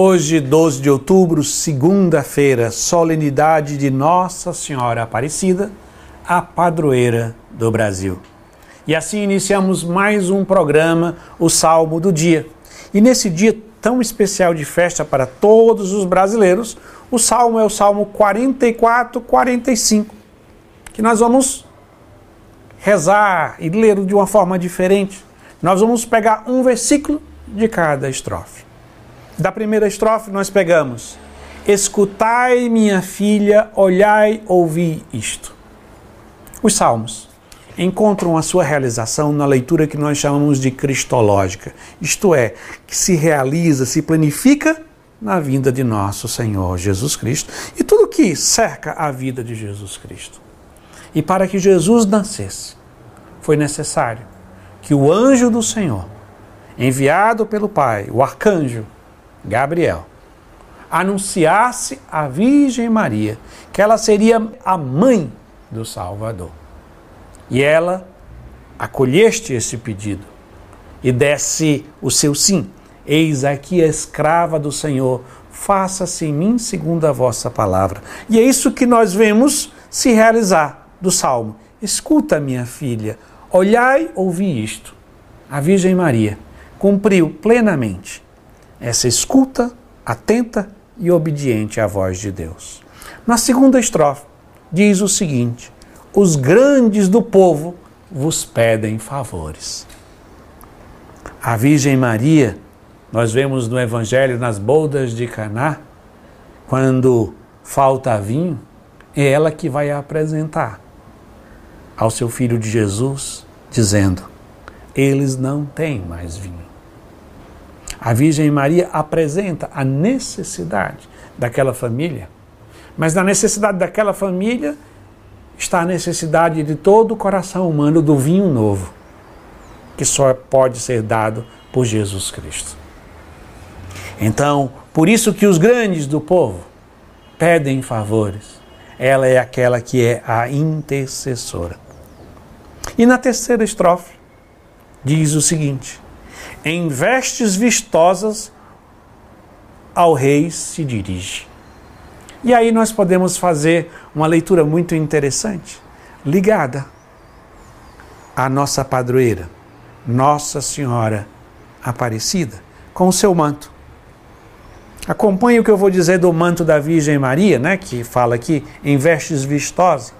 Hoje, 12 de outubro, segunda-feira, solenidade de Nossa Senhora Aparecida, a padroeira do Brasil. E assim iniciamos mais um programa, o Salmo do Dia. E nesse dia tão especial de festa para todos os brasileiros, o salmo é o Salmo 44, 45, que nós vamos rezar e ler de uma forma diferente. Nós vamos pegar um versículo de cada estrofe. Da primeira estrofe, nós pegamos: Escutai, minha filha, olhai, ouvi isto. Os salmos encontram a sua realização na leitura que nós chamamos de cristológica, isto é, que se realiza, se planifica na vinda de nosso Senhor Jesus Cristo e tudo que cerca a vida de Jesus Cristo. E para que Jesus nascesse, foi necessário que o anjo do Senhor, enviado pelo Pai, o arcanjo Gabriel, anunciasse à Virgem Maria que ela seria a mãe do Salvador. E ela acolheste esse pedido e desse o seu sim. Eis aqui a escrava do Senhor, faça-se em mim segundo a vossa palavra. E é isso que nós vemos se realizar do Salmo. Escuta, minha filha, olhai, ouvi isto. A Virgem Maria cumpriu plenamente essa escuta atenta e obediente à voz de Deus. Na segunda estrofe, diz o seguinte: Os grandes do povo vos pedem favores. A Virgem Maria, nós vemos no Evangelho nas bodas de Caná, quando falta vinho, é ela que vai apresentar ao seu filho de Jesus, dizendo: Eles não têm mais vinho. A Virgem Maria apresenta a necessidade daquela família, mas na necessidade daquela família está a necessidade de todo o coração humano do vinho novo, que só pode ser dado por Jesus Cristo. Então, por isso que os grandes do povo pedem favores. Ela é aquela que é a intercessora. E na terceira estrofe diz o seguinte: em vestes vistosas, ao rei se dirige. E aí nós podemos fazer uma leitura muito interessante, ligada à nossa padroeira, Nossa Senhora Aparecida, com o seu manto. Acompanhe o que eu vou dizer do manto da Virgem Maria, né, que fala aqui em vestes vistosas.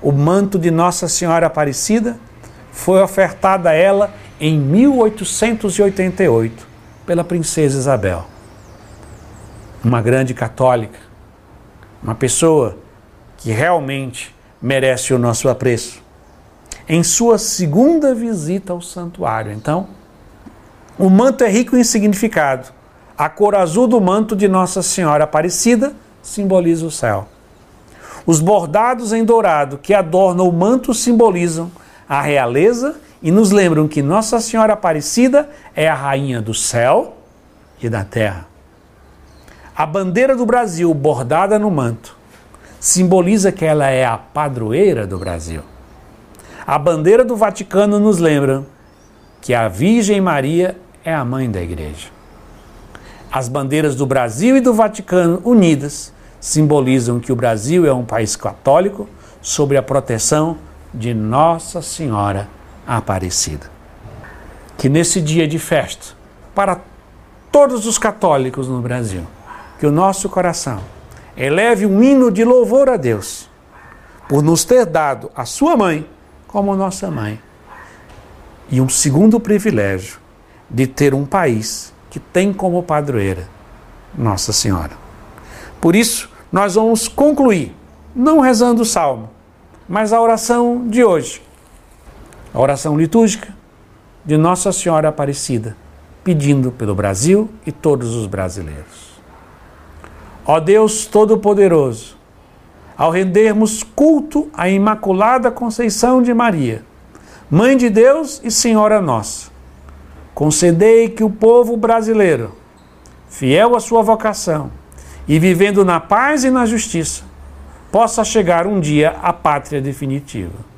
O manto de Nossa Senhora Aparecida foi ofertado a ela em 1888 pela princesa Isabel, uma grande católica, uma pessoa que realmente merece o nosso apreço. Em sua segunda visita ao santuário, então, o manto é rico em significado. A cor azul do manto de Nossa Senhora Aparecida simboliza o céu. Os bordados em dourado que adornam o manto simbolizam a realeza e nos lembram que Nossa Senhora Aparecida é a rainha do céu e da terra. A bandeira do Brasil, bordada no manto, simboliza que ela é a padroeira do Brasil. A bandeira do Vaticano nos lembra que a Virgem Maria é a mãe da igreja. As bandeiras do Brasil e do Vaticano unidas simbolizam que o Brasil é um país católico sob a proteção de Nossa Senhora Aparecida. Que nesse dia de festa, para todos os católicos no Brasil, que o nosso coração eleve um hino de louvor a Deus por nos ter dado a sua mãe como nossa mãe. E um segundo privilégio de ter um país que tem como padroeira Nossa Senhora. Por isso, nós vamos concluir, não rezando o salmo, mas a oração de hoje a oração litúrgica de Nossa Senhora Aparecida, pedindo pelo Brasil e todos os brasileiros. Ó Deus Todo-Poderoso, ao rendermos culto à Imaculada Conceição de Maria, Mãe de Deus e Senhora Nossa, concedei que o povo brasileiro, fiel à sua vocação e vivendo na paz e na justiça, possa chegar um dia à pátria definitiva